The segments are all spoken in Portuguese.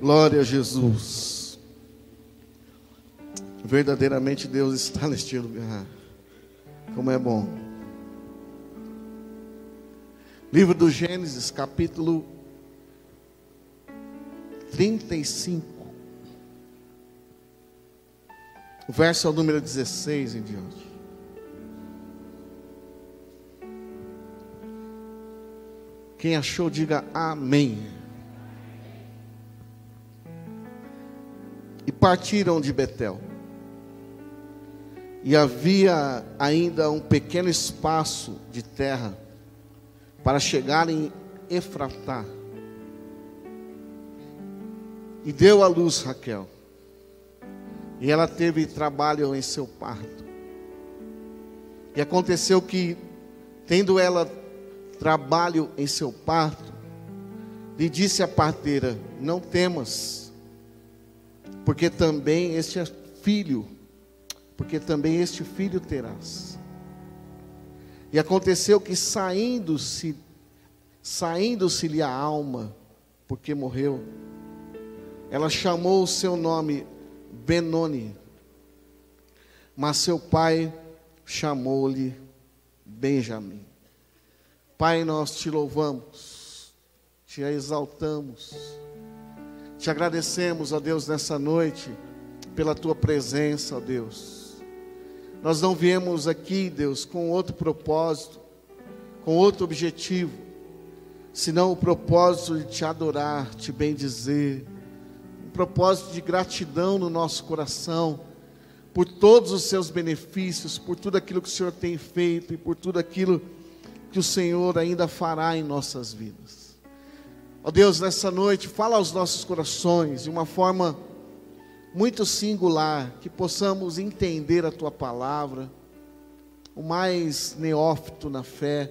Glória a Jesus. Verdadeiramente Deus está neste lugar. Como é bom. Livro do Gênesis, capítulo 35. O verso é o número 16 em diante. Quem achou, diga amém. E partiram de Betel. E havia ainda um pequeno espaço de terra para chegar em Efratá. E deu à luz Raquel. E ela teve trabalho em seu parto. E aconteceu que, tendo ela trabalho em seu parto, lhe disse a parteira: Não temas, porque também este é filho, porque também este filho terás. E aconteceu que saindo-se, saindo-se-lhe a alma, porque morreu, ela chamou o seu nome Benoni, mas seu pai chamou-lhe Benjamim. Pai, nós te louvamos, te exaltamos, te agradecemos, ó Deus, nessa noite, pela tua presença, ó Deus. Nós não viemos aqui, Deus, com outro propósito, com outro objetivo, senão o propósito de te adorar, te bendizer, um propósito de gratidão no nosso coração, por todos os seus benefícios, por tudo aquilo que o Senhor tem feito e por tudo aquilo que que o Senhor ainda fará em nossas vidas. Ó oh Deus, nessa noite, fala aos nossos corações de uma forma muito singular, que possamos entender a tua palavra, o mais neófito na fé,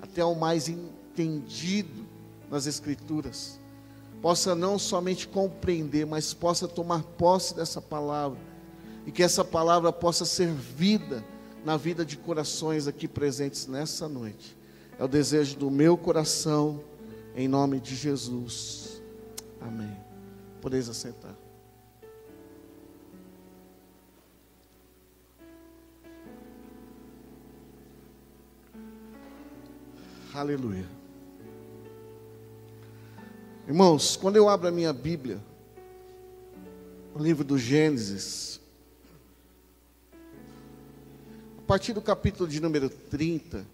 até o mais entendido nas Escrituras, possa não somente compreender, mas possa tomar posse dessa palavra, e que essa palavra possa ser vida na vida de corações aqui presentes nessa noite. É o desejo do meu coração, em nome de Jesus. Amém. Podeis assentar. Aleluia. Irmãos, quando eu abro a minha Bíblia, o livro do Gênesis, partir do capítulo de número 30,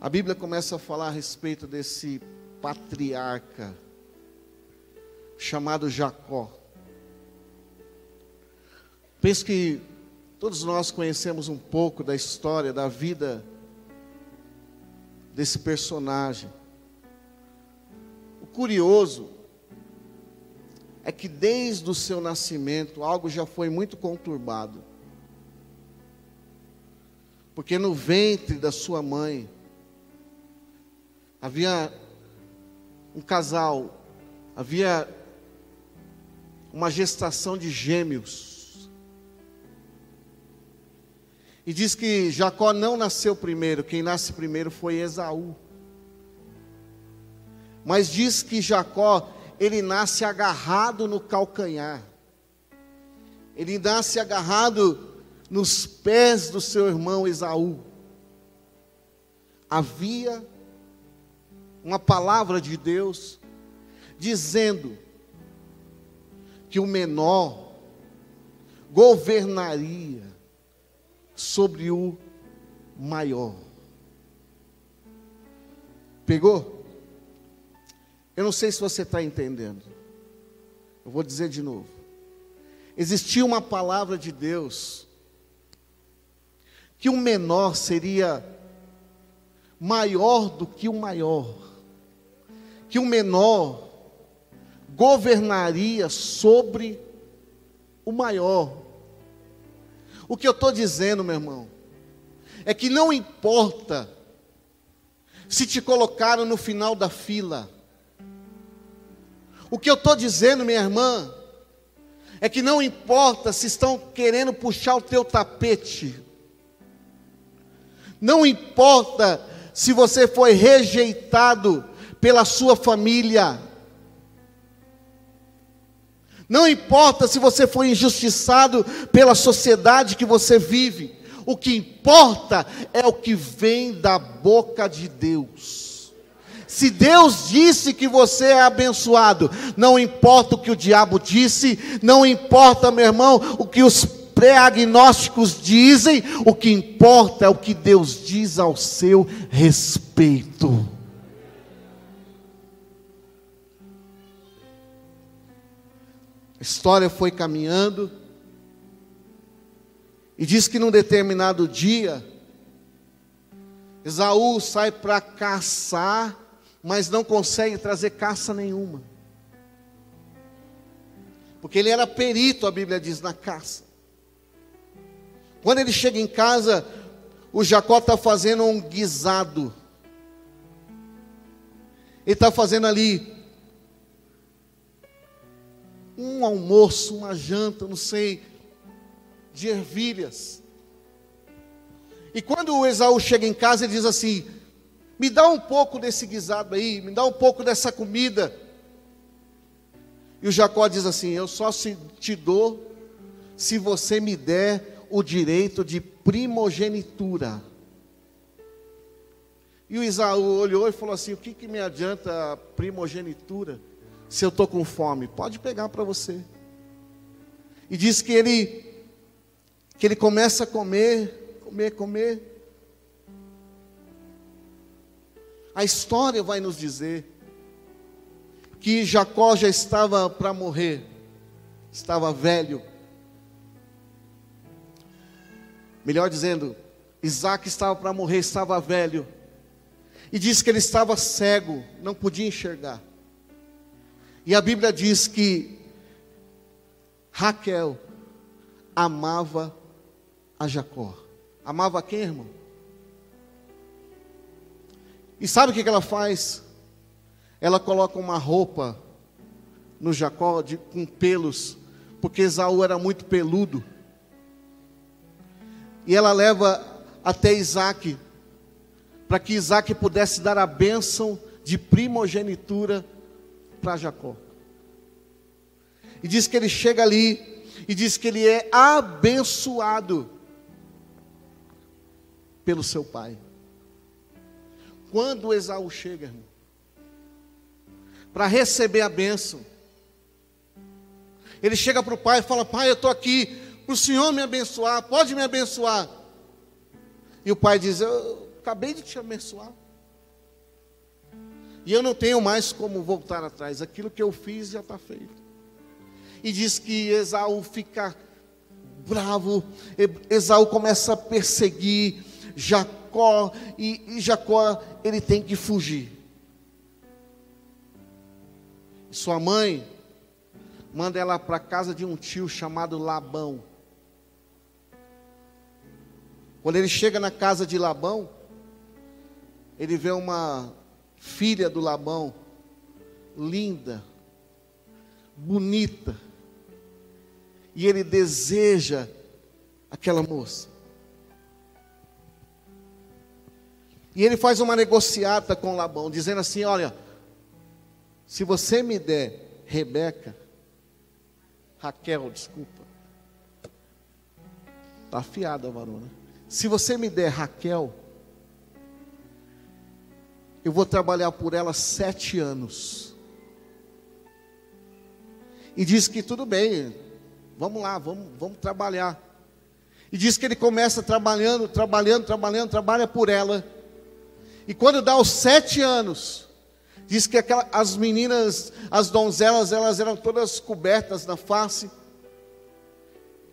a Bíblia começa a falar a respeito desse patriarca chamado Jacó. Penso que todos nós conhecemos um pouco da história, da vida desse personagem. O curioso é que desde o seu nascimento algo já foi muito conturbado porque no ventre da sua mãe havia um casal, havia uma gestação de gêmeos. E diz que Jacó não nasceu primeiro, quem nasce primeiro foi Esaú. Mas diz que Jacó, ele nasce agarrado no calcanhar. Ele nasce agarrado nos pés do seu irmão Esaú. Havia uma palavra de Deus dizendo que o menor governaria sobre o maior. Pegou? Eu não sei se você está entendendo. Eu vou dizer de novo. Existia uma palavra de Deus que o menor seria maior do que o maior, que o menor governaria sobre o maior. O que eu estou dizendo, meu irmão, é que não importa se te colocaram no final da fila. O que eu estou dizendo, minha irmã, é que não importa se estão querendo puxar o teu tapete, não importa se você foi rejeitado pela sua família. Não importa se você foi injustiçado pela sociedade que você vive, o que importa é o que vem da boca de Deus. Se Deus disse que você é abençoado, não importa o que o diabo disse, não importa, meu irmão, o que os pré-agnósticos dizem, o que importa é o que Deus diz ao seu respeito. A história foi caminhando, e diz que num determinado dia, Esaú sai para caçar, mas não consegue trazer caça nenhuma. Porque ele era perito, a Bíblia diz, na caça. Quando ele chega em casa, o Jacó está fazendo um guisado. Ele está fazendo ali um almoço, uma janta, não sei, de ervilhas. E quando o Esaú chega em casa, ele diz assim: Me dá um pouco desse guisado aí, me dá um pouco dessa comida. E o Jacó diz assim: Eu só te dou se você me der o direito de primogenitura. E o Esaú olhou e falou assim: O que, que me adianta a primogenitura? Se eu estou com fome? Pode pegar para você. E diz que ele que ele começa a comer, comer, comer. A história vai nos dizer que Jacó já estava para morrer, estava velho. Melhor dizendo, Isaac estava para morrer, estava velho. E diz que ele estava cego, não podia enxergar. E a Bíblia diz que Raquel amava a Jacó. Amava quem, irmão? E sabe o que ela faz? Ela coloca uma roupa no Jacó de, com pelos, porque Esaú era muito peludo. E ela leva até Isaac, para que Isaac pudesse dar a bênção de primogenitura para Jacó. E diz que ele chega ali e diz que ele é abençoado pelo seu pai. Quando Esaú chega, para receber a bênção, ele chega para o pai e fala: Pai, eu estou aqui, para o Senhor me abençoar, pode me abençoar. E o pai diz: Eu acabei de te abençoar. E eu não tenho mais como voltar atrás. Aquilo que eu fiz já está feito. E diz que Esaú fica bravo. Esaú começa a perseguir Jacó. E, e Jacó, ele tem que fugir. Sua mãe manda ela para a casa de um tio chamado Labão. Quando ele chega na casa de Labão, ele vê uma filha do Labão, linda, bonita, e ele deseja aquela moça. E ele faz uma negociata com Labão, dizendo assim: Olha, se você me der Rebeca, Raquel, desculpa, está afiada a varona. Se você me der Raquel, eu vou trabalhar por ela sete anos. E diz que tudo bem, vamos lá, vamos, vamos trabalhar. E diz que ele começa trabalhando, trabalhando, trabalhando, trabalha por ela. E quando dá os sete anos, diz que aquela, as meninas, as donzelas, elas eram todas cobertas na face.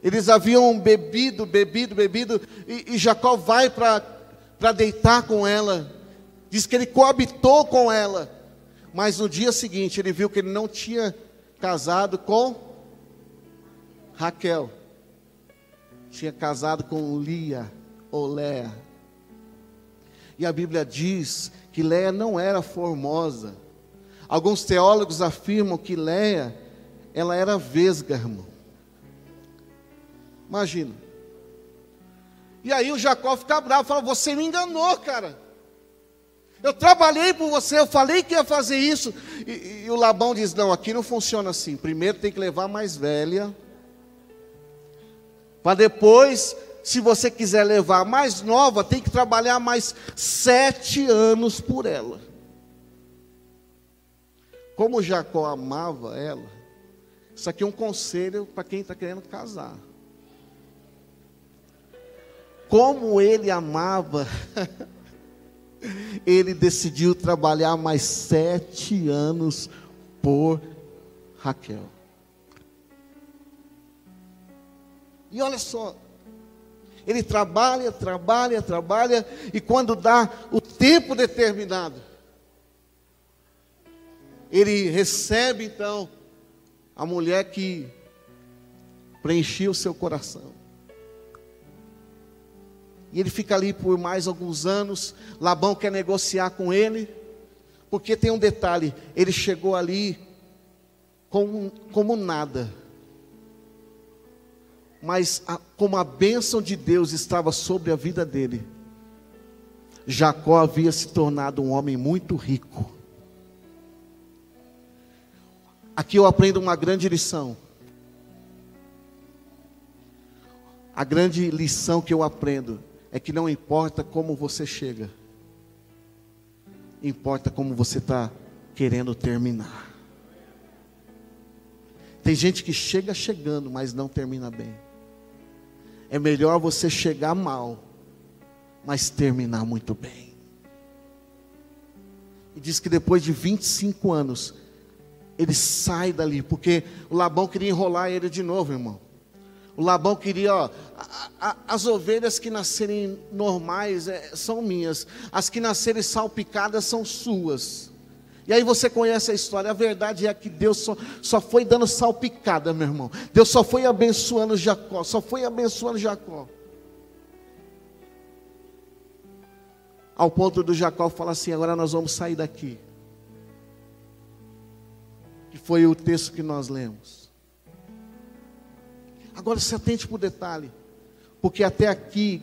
Eles haviam bebido, bebido, bebido, e, e Jacó vai para deitar com ela. Diz que ele coabitou com ela, mas no dia seguinte ele viu que ele não tinha casado com Raquel, tinha casado com Lia ou Léa. E a Bíblia diz que Léa não era formosa. Alguns teólogos afirmam que Léa, ela era vesga, irmão. Imagina. E aí o Jacó fica bravo, fala: Você me enganou, cara. Eu trabalhei por você, eu falei que ia fazer isso. E, e o Labão diz: Não, aqui não funciona assim. Primeiro tem que levar a mais velha. Para depois, se você quiser levar a mais nova, tem que trabalhar mais sete anos por ela. Como Jacó amava ela, isso aqui é um conselho para quem está querendo casar. Como ele amava ele decidiu trabalhar mais sete anos por Raquel. E olha só, ele trabalha, trabalha, trabalha, e quando dá o tempo determinado, ele recebe então a mulher que preenchia o seu coração. E ele fica ali por mais alguns anos. Labão quer negociar com ele, porque tem um detalhe: ele chegou ali como, como nada. Mas a, como a bênção de Deus estava sobre a vida dele, Jacó havia se tornado um homem muito rico. Aqui eu aprendo uma grande lição. A grande lição que eu aprendo é que não importa como você chega, importa como você está querendo terminar. Tem gente que chega chegando, mas não termina bem. É melhor você chegar mal, mas terminar muito bem. E diz que depois de 25 anos, ele sai dali, porque o Labão queria enrolar ele de novo, irmão. O Labão queria, ó, a, a, as ovelhas que nascerem normais é, são minhas, as que nascerem salpicadas são suas. E aí você conhece a história, a verdade é que Deus só, só foi dando salpicada, meu irmão. Deus só foi abençoando Jacó, só foi abençoando Jacó. Ao ponto do Jacó falar assim: agora nós vamos sair daqui. Que foi o texto que nós lemos. Agora se atente para o detalhe, porque até aqui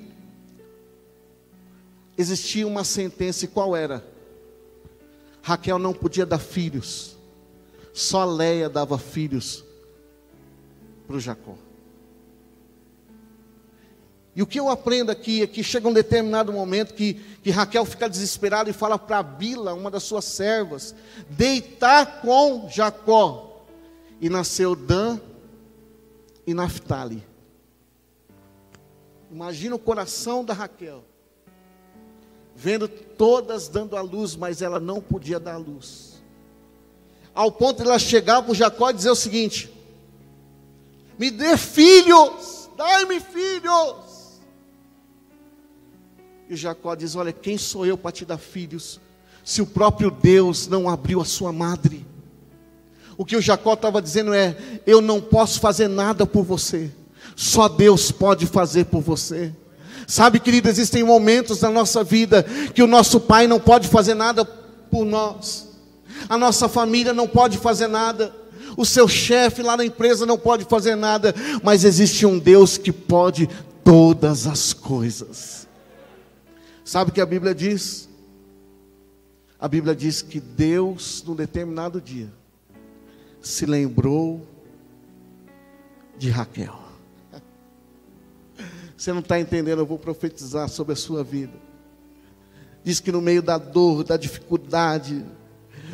existia uma sentença, e qual era? Raquel não podia dar filhos, só Leia dava filhos para o Jacó. E o que eu aprendo aqui é que chega um determinado momento que, que Raquel fica desesperada e fala para Bila, uma das suas servas, deitar com Jacó. E nasceu Dan e Naftali. Imagina o coração da Raquel, vendo todas dando a luz, mas ela não podia dar a luz. Ao ponto de ela chegar para Jacó e dizer o seguinte: Me dê filhos, dai-me filhos. E Jacó diz: Olha, quem sou eu para te dar filhos, se o próprio Deus não abriu a sua madre? O que o Jacó estava dizendo é: eu não posso fazer nada por você, só Deus pode fazer por você. Sabe, querido, existem momentos na nossa vida que o nosso pai não pode fazer nada por nós, a nossa família não pode fazer nada, o seu chefe lá na empresa não pode fazer nada, mas existe um Deus que pode todas as coisas. Sabe o que a Bíblia diz? A Bíblia diz que Deus, num determinado dia, se lembrou de Raquel. Você não está entendendo, eu vou profetizar sobre a sua vida. Diz que no meio da dor, da dificuldade,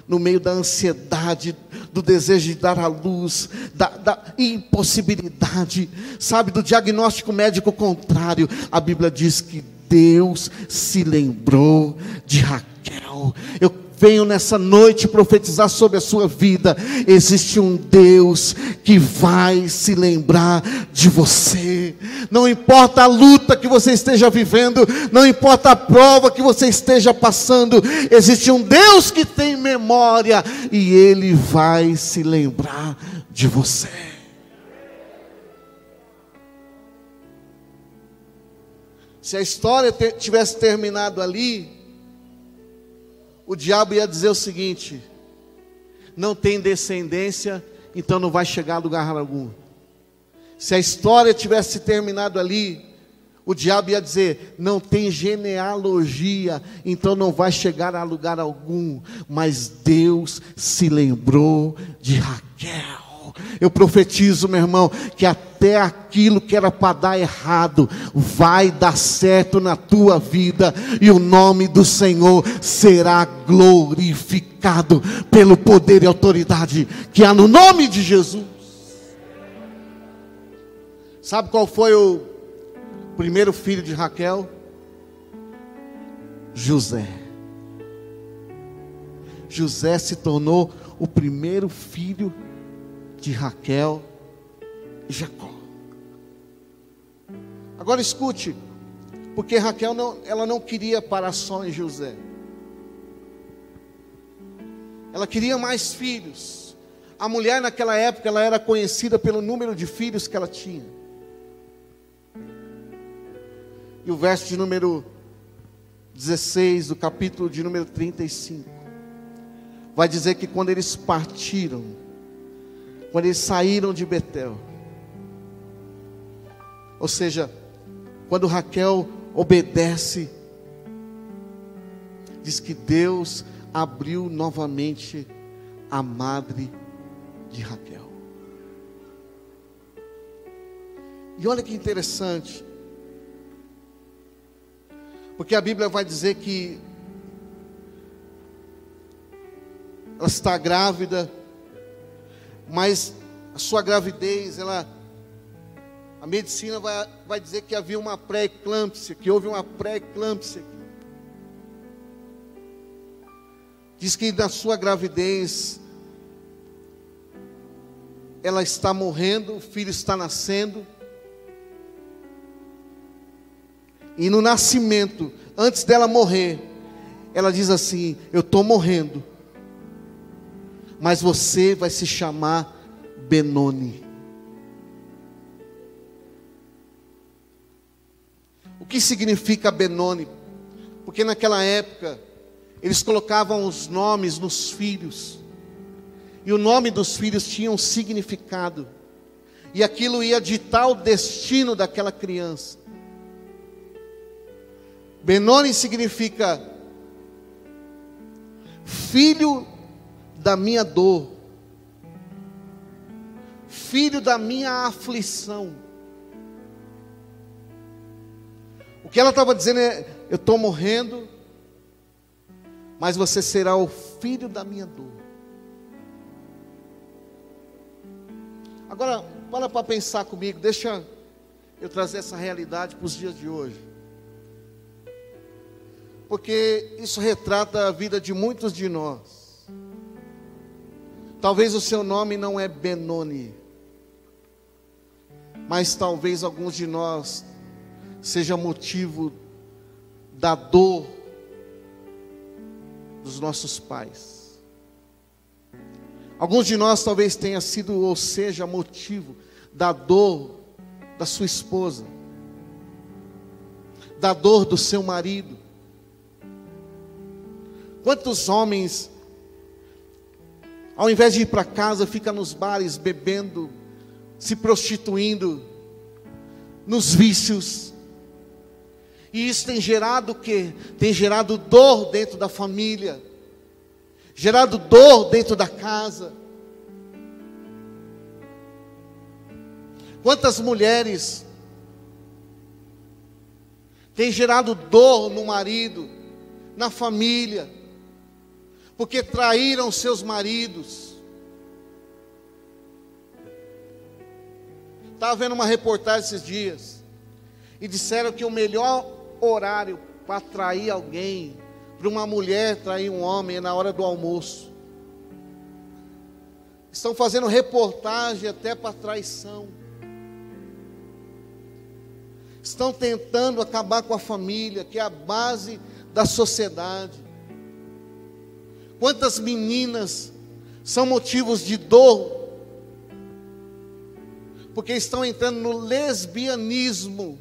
no meio da ansiedade, do desejo de dar à luz, da, da, impossibilidade, sabe, do diagnóstico médico contrário, a Bíblia diz que Deus se lembrou de Raquel. Eu venho nessa noite profetizar sobre a sua vida. Existe um Deus que vai se lembrar de você. Não importa a luta que você esteja vivendo, não importa a prova que você esteja passando, existe um Deus que tem memória e ele vai se lembrar de você. Se a história tivesse terminado ali, o diabo ia dizer o seguinte: não tem descendência, então não vai chegar a lugar algum. Se a história tivesse terminado ali, O diabo ia dizer: não tem genealogia, então não vai chegar a lugar algum. Mas Deus se lembrou de Raquel. Eu profetizo, meu irmão, que até aquilo que era para dar errado vai dar certo na tua vida e o nome do Senhor será glorificado pelo poder e autoridade que há no nome de Jesus. Sabe qual foi o primeiro filho de Raquel? José. José se tornou o primeiro filho de Raquel e Jacó. Agora escute, porque Raquel não, ela não queria parar só em José. Ela queria mais filhos. A mulher naquela época ela era conhecida pelo número de filhos que ela tinha. E o verso de número 16 do capítulo de número 35 vai dizer que quando eles partiram, quando eles saíram de Betel. Ou seja, quando Raquel obedece, diz que Deus abriu novamente a madre de Raquel. E olha que interessante, porque a Bíblia vai dizer que ela está grávida, mas a sua gravidez, ela, a medicina vai, vai dizer que havia uma pré-eclâmpsia, que houve uma pré-eclâmpsia. Diz que na sua gravidez, ela está morrendo, o filho está nascendo. E no nascimento, antes dela morrer, ela diz assim: Eu estou morrendo, mas você vai se chamar Benoni. O que significa Benoni? Porque naquela época eles colocavam os nomes nos filhos. E o nome dos filhos tinha um significado. E aquilo ia ditar o destino daquela criança. Benoni significa filho da minha dor, filho da minha aflição. O que ela estava dizendo é: eu estou morrendo, mas você será o filho da minha dor. Agora, para para pensar comigo, deixa eu trazer essa realidade para os dias de hoje. Porque isso retrata a vida de muitos de nós. Talvez o seu nome não é Benoni, mas talvez alguns de nós seja motivo da dor dos nossos pais. Alguns de nós talvez tenha sido ou seja motivo da dor da sua esposa, da dor do seu marido. Quantos homens ao invés de ir para casa, fica nos bares bebendo, se prostituindo, nos vícios. E isso tem gerado o quê? Tem gerado dor dentro da família, gerado dor dentro da casa. Quantas mulheres têm gerado dor no marido, na família, porque traíram seus maridos. Estava vendo uma reportagem esses dias e disseram que o melhor horário para trair alguém, para uma mulher trair um homem, é na hora do almoço. Estão fazendo reportagem até para traição. Estão tentando acabar com a família, que é a base da sociedade. Quantas meninas são motivos de dor, porque estão entrando no lesbianismo.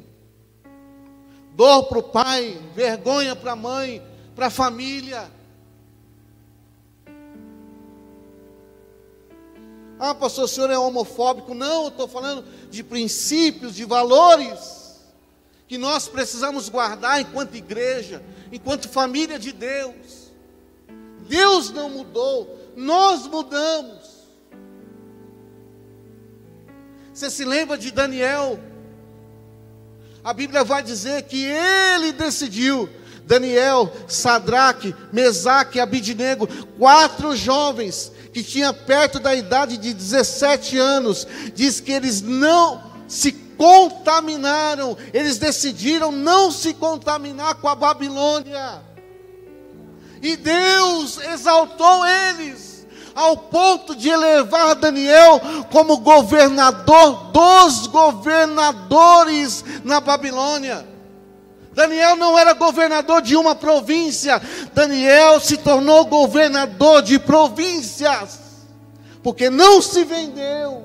Dor para o pai, vergonha para a mãe, para a família. Ah, pastor, o senhor é homofóbico? Não, eu estou falando de princípios, de valores que nós precisamos guardar enquanto igreja, enquanto família de Deus. Deus não mudou, nós mudamos. Você se lembra de Daniel? A Bíblia vai dizer que ele decidiu. Daniel, Sadraque, Mesaque e Abidnego, quatro jovens que tinham perto da idade de 17 anos, diz que eles não se contaminaram, eles decidiram não se contaminar com a Babilônia. E Deus exaltou eles ao ponto de elevar Daniel como governador dos governadores na Babilônia. Daniel não era governador de uma província, Daniel se tornou governador de províncias, porque não se vendeu.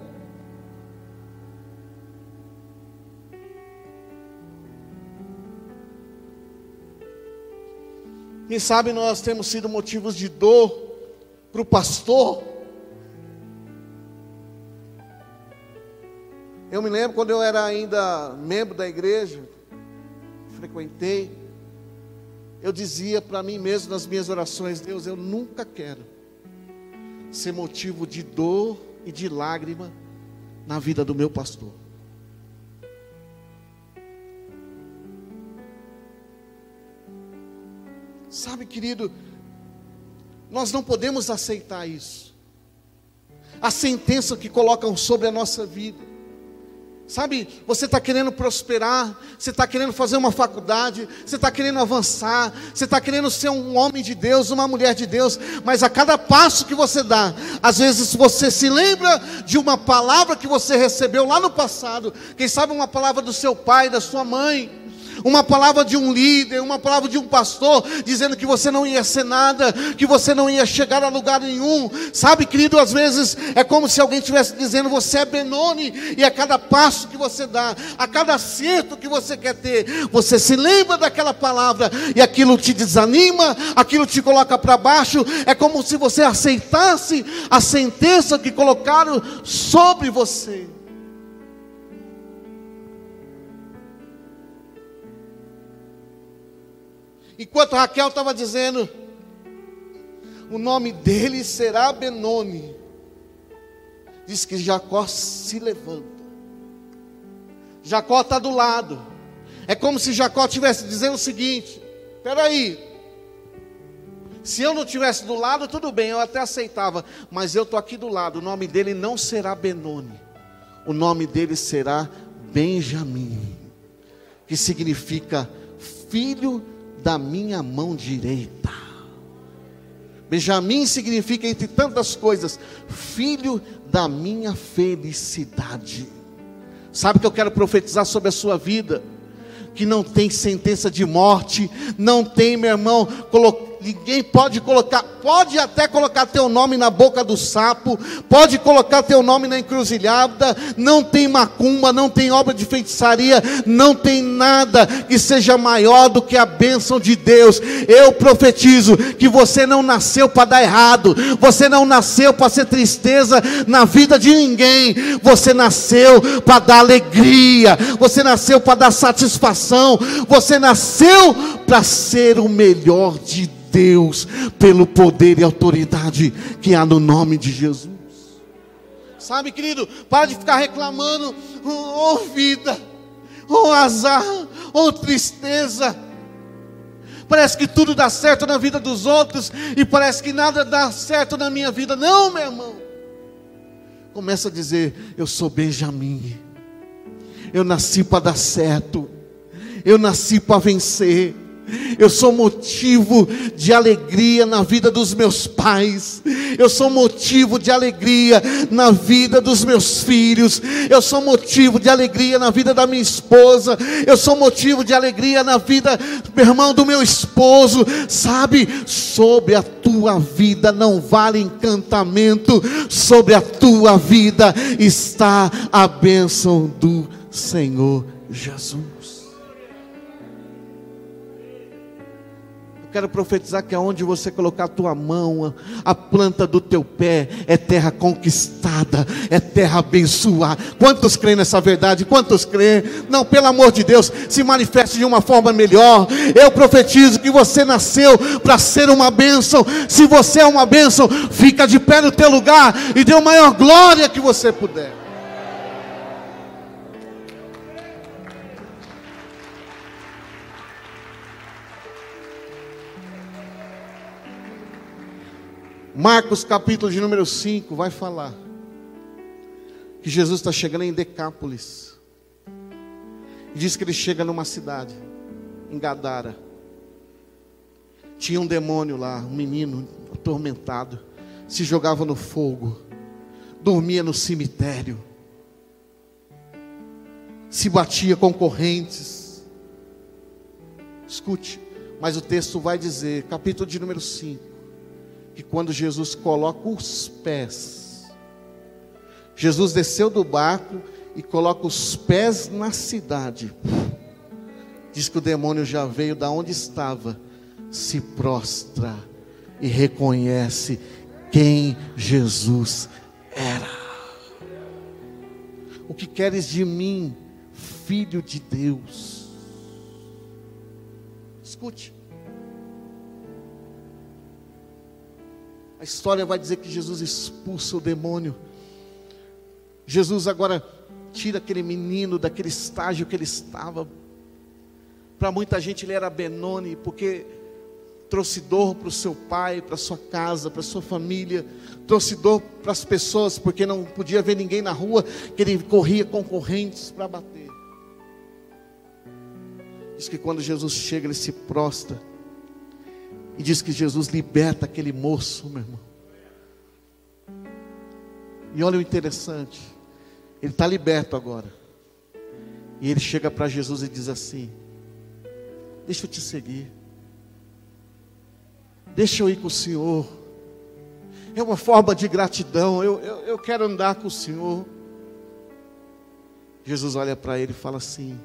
Quem sabe nós temos sido motivos de dor para o pastor. Eu me lembro quando eu era ainda membro da igreja, frequentei, eu dizia para mim mesmo nas minhas orações: Deus, eu nunca quero ser motivo de dor e de lágrima na vida do meu pastor. Sabe, querido, nós não podemos aceitar isso. A sentença que colocam sobre a nossa vida. Sabe, você está querendo prosperar, você está querendo fazer uma faculdade, você está querendo avançar, você está querendo ser um homem de Deus, uma mulher de Deus, mas a cada passo que você dá, às vezes você se lembra de uma palavra que você recebeu lá no passado, quem sabe uma palavra do seu pai, da sua mãe, uma palavra de um líder, uma palavra de um pastor, dizendo que você não ia ser nada, que você não ia chegar a lugar nenhum. Sabe, querido, às vezes é como se alguém estivesse dizendo: você é Benoni, e a cada passo que você dá, a cada acerto que você quer ter, você se lembra daquela palavra, e aquilo te desanima, aquilo te coloca para baixo. É como se você aceitasse a sentença que colocaram sobre você. Enquanto Raquel estava dizendo, o nome dele será Benoni. Diz que Jacó se levanta. Jacó está do lado. É como se Jacó estivesse dizendo o seguinte: espera aí. Se eu não estivesse do lado, tudo bem, eu até aceitava. Mas eu estou aqui do lado. O nome dele não será Benoni. O nome dele será Benjamim. Que significa filho da minha mão direita. Benjamim significa, entre tantas coisas, filho da minha felicidade. Sabe que eu quero profetizar sobre a sua vida? Que não tem sentença de morte, não tem, meu irmão, colocar ninguém pode colocar, pode até colocar teu nome na boca do sapo, pode colocar teu nome na encruzilhada, não tem macumba, não tem obra de feitiçaria, não tem nada que seja maior do que a bênção de Deus. Eu profetizo que você não nasceu para dar errado, você não nasceu para ser tristeza na vida de ninguém, você nasceu para dar alegria, você nasceu para dar satisfação, você nasceu para ser o melhor de Deus. Deus, pelo poder e autoridade que há no nome de Jesus. Sabe, querido, para de ficar reclamando, oh vida, oh azar, oh tristeza. Parece que tudo dá certo na vida dos outros e parece que nada dá certo na minha vida. Não, meu irmão. Começa a dizer: Eu sou Benjamim. Eu nasci para dar certo. Eu nasci para vencer. Eu sou motivo de alegria na vida dos meus pais. Eu sou motivo de alegria na vida dos meus filhos. Eu sou motivo de alegria na vida da minha esposa. Eu sou motivo de alegria na vida, meu irmão, do meu esposo. Sabe, sobre a tua vida não vale encantamento. Sobre a tua vida está a bênção do Senhor Jesus. Quero profetizar que aonde você colocar a tua mão, a planta do teu pé é terra conquistada, é terra abençoada. Quantos creem nessa verdade? Quantos creem? Não, pelo amor de Deus, se manifeste de uma forma melhor. Eu profetizo que você nasceu para ser uma bênção. Se você é uma bênção, fica de pé no teu lugar e dê a maior glória que você puder. Marcos capítulo de número 5 vai falar que Jesus está chegando em Decápolis. Diz que ele chega numa cidade, em Gadara. Tinha um demônio lá, um menino atormentado, se jogava no fogo, dormia no cemitério, se batia com correntes. Escute, mas o texto vai dizer, capítulo de número 5 que quando Jesus coloca os pés, Jesus desceu do barco e coloca os pés na cidade. Diz que o demônio já veio da onde estava, se prostra e reconhece quem Jesus era. O que queres de mim, filho de Deus? Escute. A história vai dizer que Jesus expulsa o demônio. Jesus agora tira aquele menino daquele estágio que ele estava. Para muita gente ele era Benoni, porque trouxe dor para o seu pai, para sua casa, para sua família, trouxe dor para as pessoas, porque não podia ver ninguém na rua, que ele corria com correntes para bater. Diz que quando Jesus chega, ele se prostra e diz que Jesus liberta aquele moço, meu irmão. E olha o interessante, ele está liberto agora. E ele chega para Jesus e diz assim: Deixa eu te seguir. Deixa eu ir com o Senhor. É uma forma de gratidão. Eu, eu, eu quero andar com o Senhor. Jesus olha para ele e fala assim: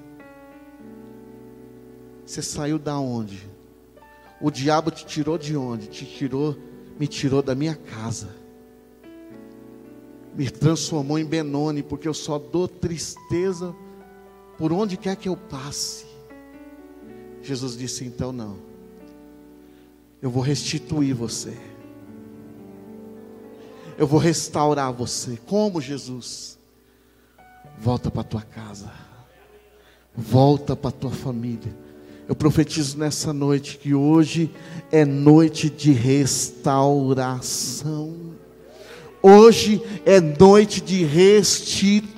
Você saiu da onde? O diabo te tirou de onde? Te tirou, me tirou da minha casa. Me transformou em Benoni, porque eu só dou tristeza por onde quer que eu passe. Jesus disse então não. Eu vou restituir você. Eu vou restaurar você. Como Jesus? Volta para tua casa. Volta para tua família eu profetizo nessa noite que hoje é noite de restauração. Hoje é noite de restituição.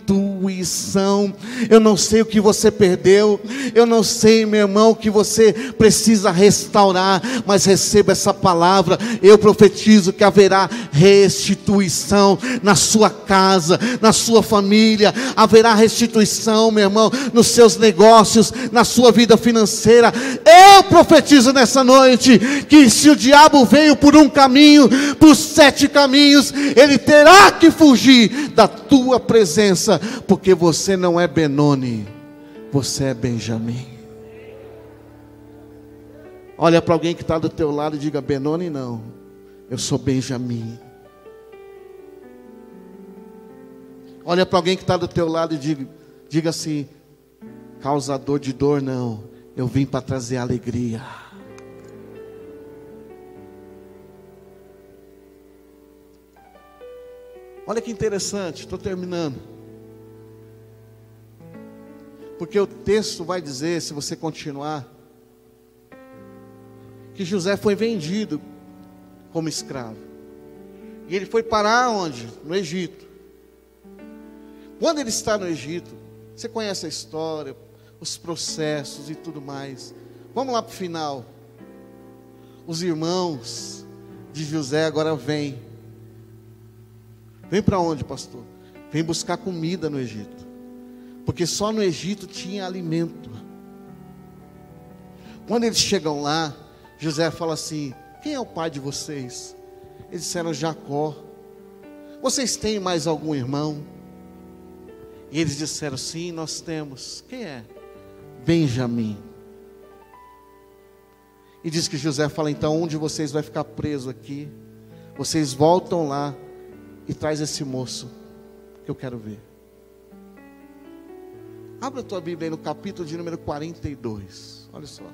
Eu não sei o que você perdeu, eu não sei, meu irmão, o que você precisa restaurar, mas receba essa palavra. Eu profetizo que haverá restituição na sua casa, na sua família, haverá restituição, meu irmão, nos seus negócios, na sua vida financeira. Eu profetizo nessa noite que se o diabo veio por um caminho, por sete caminhos, ele terá que fugir da tua presença, porque você não é Benoni, você é Benjamim. Olha para alguém que está do teu lado e diga: Benoni, não, eu sou Benjamim. Olha para alguém que está do teu lado e diga, diga assim: causador de dor, não, eu vim para trazer alegria. Olha que interessante, estou terminando. Porque o texto vai dizer, se você continuar, que José foi vendido como escravo. E ele foi parar onde? No Egito. Quando ele está no Egito, você conhece a história, os processos e tudo mais. Vamos lá para o final. Os irmãos de José agora vêm Vem para onde, pastor? Vem buscar comida no Egito. Porque só no Egito tinha alimento. Quando eles chegam lá, José fala assim: Quem é o pai de vocês? Eles disseram Jacó. Vocês têm mais algum irmão? E eles disseram: Sim, nós temos. Quem é? Benjamim. E diz que José fala: então um de vocês vai ficar preso aqui. Vocês voltam lá e traz esse moço que eu quero ver. Abra a tua Bíblia aí no capítulo de número 42. Olha só.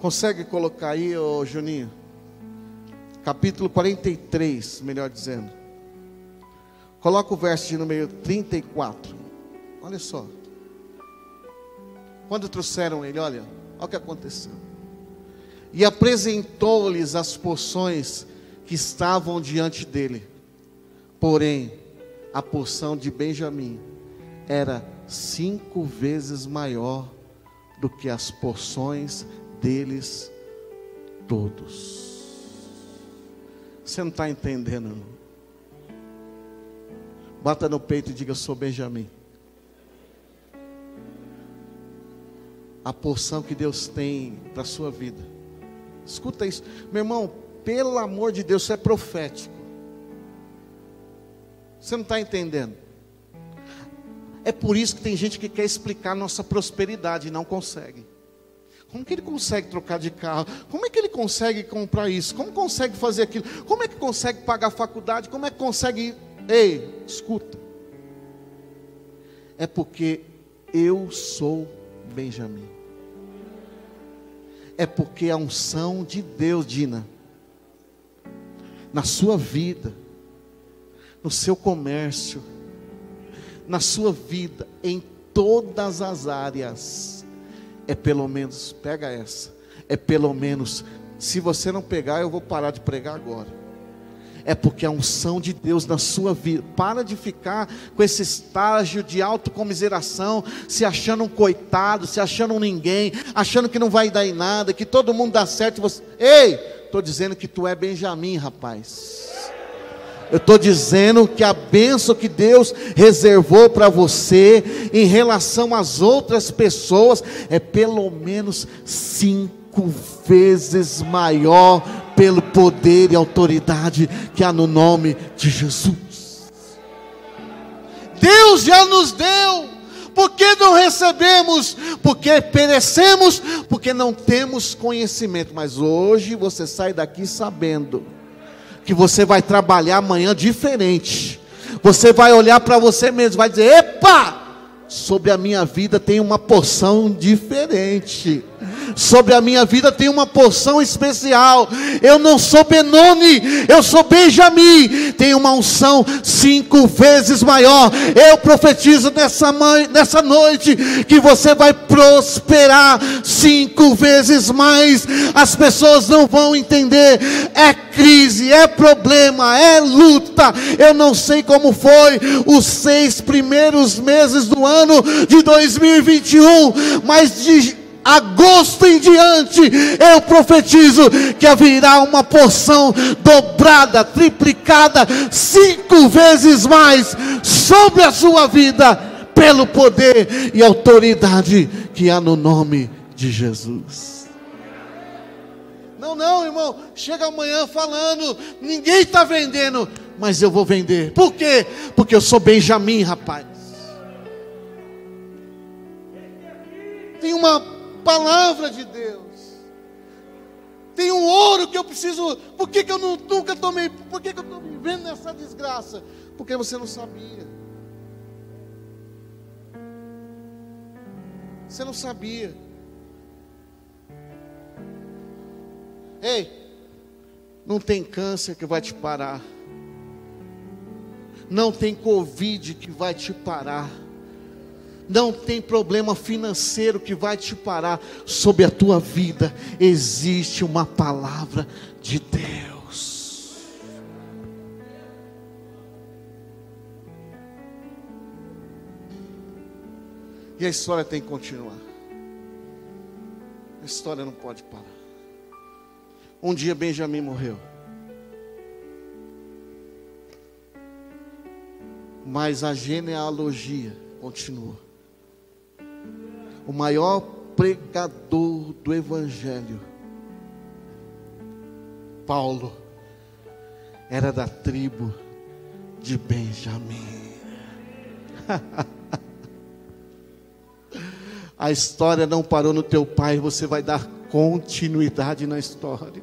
Consegue colocar aí, ô Juninho? Capítulo 43, melhor dizendo. Coloca o verso de número 34. Olha só. Quando trouxeram ele, olha, olha o que aconteceu. E apresentou-lhes as porções que estavam diante dele. Porém, a porção de Benjamim era cinco vezes maior do que as porções deles todos. Você não está entendendo, não? Bata no peito e diga: Eu sou Benjamim. A porção que Deus tem para a sua vida. Escuta isso, meu irmão. Pelo amor de Deus, isso é profético. Você não está entendendo? É por isso que tem gente que quer explicar nossa prosperidade e não consegue. Como que ele consegue trocar de carro? Como é que ele consegue comprar isso? Como consegue fazer aquilo? Como é que consegue pagar a faculdade? Como é que consegue. Ei, escuta. É porque eu sou Benjamim. É porque a unção de Deus, Dina, na sua vida, no seu comércio, na sua vida, em todas as áreas, é pelo menos, pega essa, é pelo menos, se você não pegar, eu vou parar de pregar agora. É porque a unção de Deus na sua vida, para de ficar com esse estágio de autocomiseração, se achando um coitado, se achando um ninguém, achando que não vai dar em nada, que todo mundo dá certo e você. Ei, estou dizendo que tu é Benjamim, rapaz. Eu estou dizendo que a bênção que Deus reservou para você em relação às outras pessoas é pelo menos cinco vezes maior pelo poder e autoridade que há no nome de Jesus. Deus já nos deu, porque não recebemos, porque perecemos, porque não temos conhecimento. Mas hoje você sai daqui sabendo que você vai trabalhar amanhã diferente. Você vai olhar para você mesmo, vai dizer: "Epa! Sobre a minha vida tem uma porção diferente." Sobre a minha vida tem uma porção especial. Eu não sou Benoni, eu sou Benjamim. Tem uma unção cinco vezes maior. Eu profetizo nessa, nessa noite que você vai prosperar cinco vezes mais. As pessoas não vão entender. É crise, é problema, é luta. Eu não sei como foi os seis primeiros meses do ano de 2021, mas de agosto em diante, eu profetizo que haverá uma porção dobrada, triplicada, cinco vezes mais sobre a sua vida, pelo poder e autoridade que há no nome de Jesus. Não, não, irmão, chega amanhã falando, ninguém está vendendo, mas eu vou vender. Por quê? Porque eu sou Benjamim, rapaz. Tem uma palavra de Deus. Tem um ouro que eu preciso. Por que, que eu não, nunca tomei? Por que, que eu estou vivendo nessa desgraça? Porque você não sabia. Você não sabia. Ei, não tem câncer que vai te parar. Não tem Covid que vai te parar não tem problema financeiro que vai te parar sobre a tua vida. Existe uma palavra de Deus. E a história tem que continuar. A história não pode parar. Um dia Benjamim morreu. Mas a genealogia continua o maior pregador do Evangelho, Paulo, era da tribo de Benjamim. A história não parou no teu pai, você vai dar continuidade na história.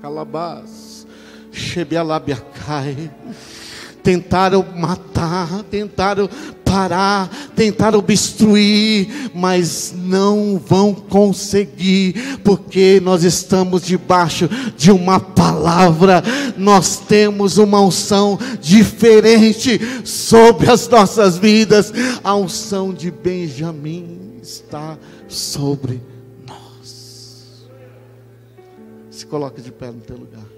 Calabás, Shebialabiacai. Tentaram matar, tentaram parar, tentar obstruir, mas não vão conseguir, porque nós estamos debaixo de uma palavra, nós temos uma unção diferente sobre as nossas vidas. A unção de Benjamim está sobre nós. Se coloque de pé no teu lugar.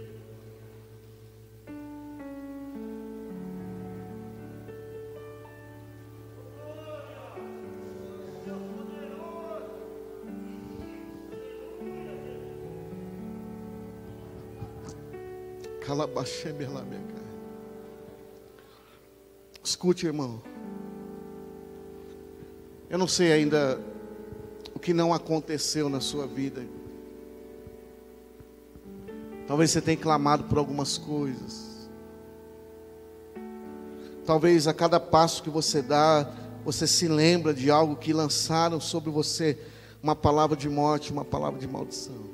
Escute, irmão. Eu não sei ainda o que não aconteceu na sua vida. Talvez você tenha clamado por algumas coisas. Talvez a cada passo que você dá, você se lembra de algo que lançaram sobre você uma palavra de morte, uma palavra de maldição.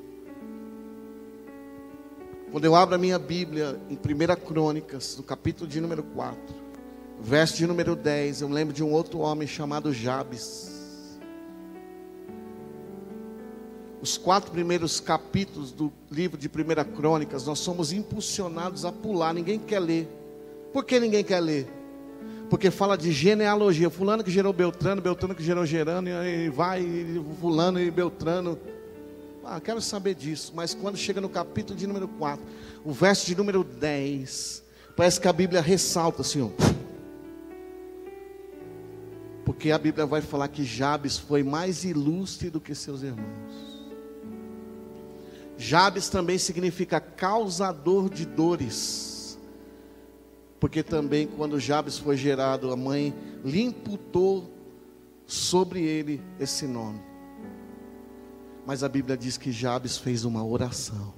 Quando eu abro a minha Bíblia em 1 Crônicas, no capítulo de número 4, verso de número 10, eu lembro de um outro homem chamado Jabes. Os quatro primeiros capítulos do livro de 1 Crônicas, nós somos impulsionados a pular, ninguém quer ler. Por que ninguém quer ler? Porque fala de genealogia, fulano que gerou Beltrano, Beltrano que gerou Gerano, e vai, e fulano e Beltrano. Ah, quero saber disso. Mas quando chega no capítulo de número 4, o verso de número 10, parece que a Bíblia ressalta assim, ó. Porque a Bíblia vai falar que Jabes foi mais ilustre do que seus irmãos. Jabes também significa causador de dores. Porque também quando Jabes foi gerado, a mãe lhe imputou sobre ele esse nome. Mas a Bíblia diz que Jabes fez uma oração.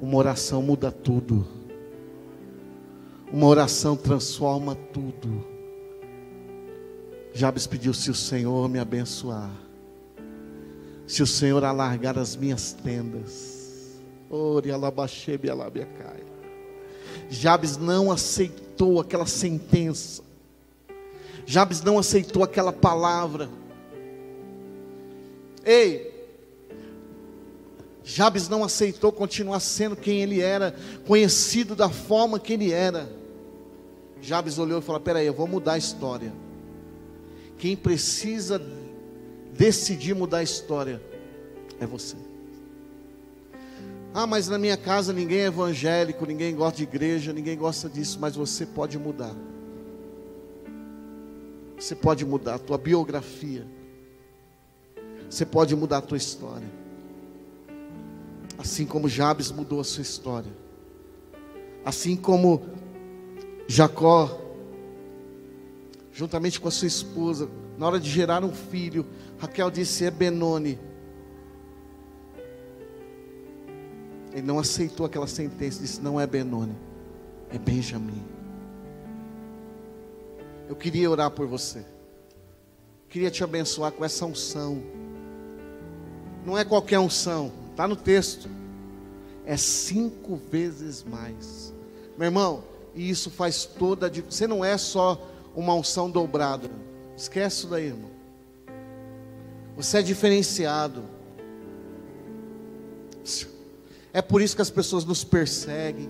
Uma oração muda tudo. Uma oração transforma tudo. Jabes pediu: se o Senhor me abençoar, se o Senhor alargar as minhas tendas, ore alabachebe alabiacai. Jabes não aceitou aquela sentença. Jabes não aceitou aquela palavra. Ei, Jabes não aceitou continuar sendo quem ele era, conhecido da forma que ele era. Jabes olhou e falou: Peraí, eu vou mudar a história. Quem precisa decidir mudar a história é você. Ah, mas na minha casa ninguém é evangélico, ninguém gosta de igreja, ninguém gosta disso, mas você pode mudar. Você pode mudar a tua biografia. Você pode mudar a tua história. Assim como Jabes mudou a sua história. Assim como Jacó, juntamente com a sua esposa, na hora de gerar um filho, Raquel disse: É Benoni. Ele não aceitou aquela sentença, disse: Não é Benoni, é Benjamim. Eu queria orar por você, queria te abençoar com essa unção não é qualquer unção, está no texto. É cinco vezes mais. Meu irmão, e isso faz toda a diferença. Você não é só uma unção dobrada. Esquece isso daí, irmão. Você é diferenciado. É por isso que as pessoas nos perseguem.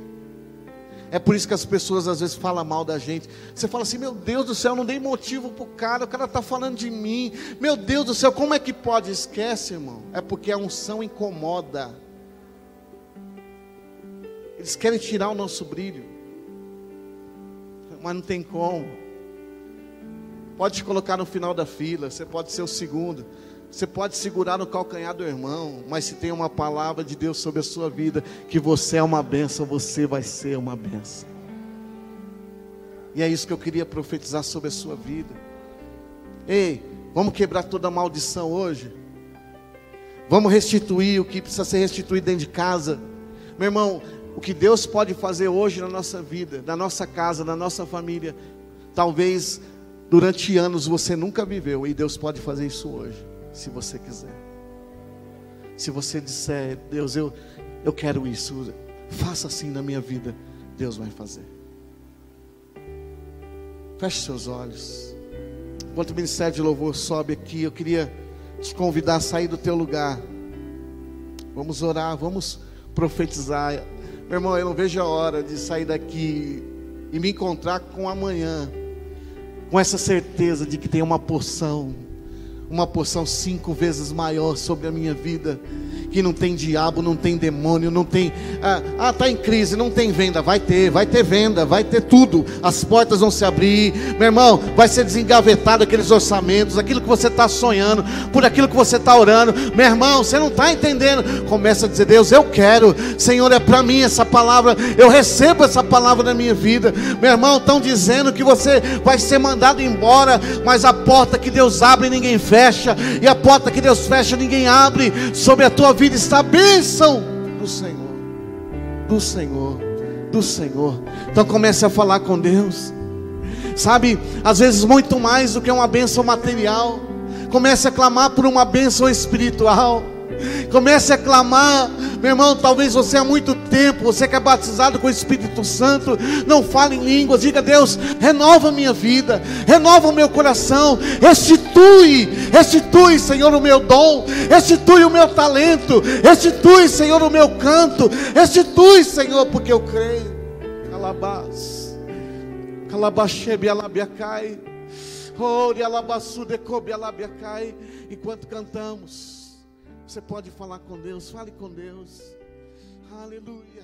É por isso que as pessoas às vezes falam mal da gente. Você fala assim: Meu Deus do céu, não dei motivo para o cara, o cara está falando de mim. Meu Deus do céu, como é que pode? Esquece, irmão. É porque a unção incomoda. Eles querem tirar o nosso brilho, mas não tem como. Pode te colocar no final da fila, você pode ser o segundo. Você pode segurar no calcanhar do irmão, mas se tem uma palavra de Deus sobre a sua vida, que você é uma benção, você vai ser uma benção. E é isso que eu queria profetizar sobre a sua vida. Ei, vamos quebrar toda maldição hoje. Vamos restituir o que precisa ser restituído dentro de casa. Meu irmão, o que Deus pode fazer hoje na nossa vida, na nossa casa, na nossa família, talvez durante anos você nunca viveu, e Deus pode fazer isso hoje, se você quiser. Se você disser, Deus, eu, eu quero isso, faça assim na minha vida, Deus vai fazer. Feche seus olhos. Enquanto o ministério de louvor sobe aqui, eu queria te convidar a sair do teu lugar. Vamos orar, vamos profetizar. Meu irmão, eu não vejo a hora de sair daqui e me encontrar com amanhã, com essa certeza de que tem uma porção, uma porção cinco vezes maior sobre a minha vida que não tem diabo, não tem demônio, não tem. Ah, ah, tá em crise, não tem venda. Vai ter, vai ter venda, vai ter tudo. As portas vão se abrir, meu irmão, vai ser desengavetado aqueles orçamentos, aquilo que você está sonhando, por aquilo que você está orando. Meu irmão, você não está entendendo. Começa a dizer, Deus, eu quero, Senhor, é para mim essa palavra, eu recebo essa palavra na minha vida. Meu irmão, estão dizendo que você vai ser mandado embora, mas a porta que Deus abre, ninguém fecha, e a porta que Deus fecha, ninguém abre sobre a tua vida vida está a bênção do Senhor, do Senhor, do Senhor. Então comece a falar com Deus. Sabe, às vezes muito mais do que uma bênção material. Comece a clamar por uma bênção espiritual. Comece a clamar, meu irmão. Talvez você há muito tempo, você que é batizado com o Espírito Santo, não fale em línguas. Diga, Deus, renova a minha vida, renova o meu coração, restitui, restitui, Senhor, o meu dom, restitui o meu talento, restitui, Senhor, o meu canto, restitui, Senhor, porque eu creio. Calabás, calabachebe alabiacai, ore alabassu decobe alabiacai, enquanto cantamos. Você pode falar com Deus, fale com Deus. Aleluia.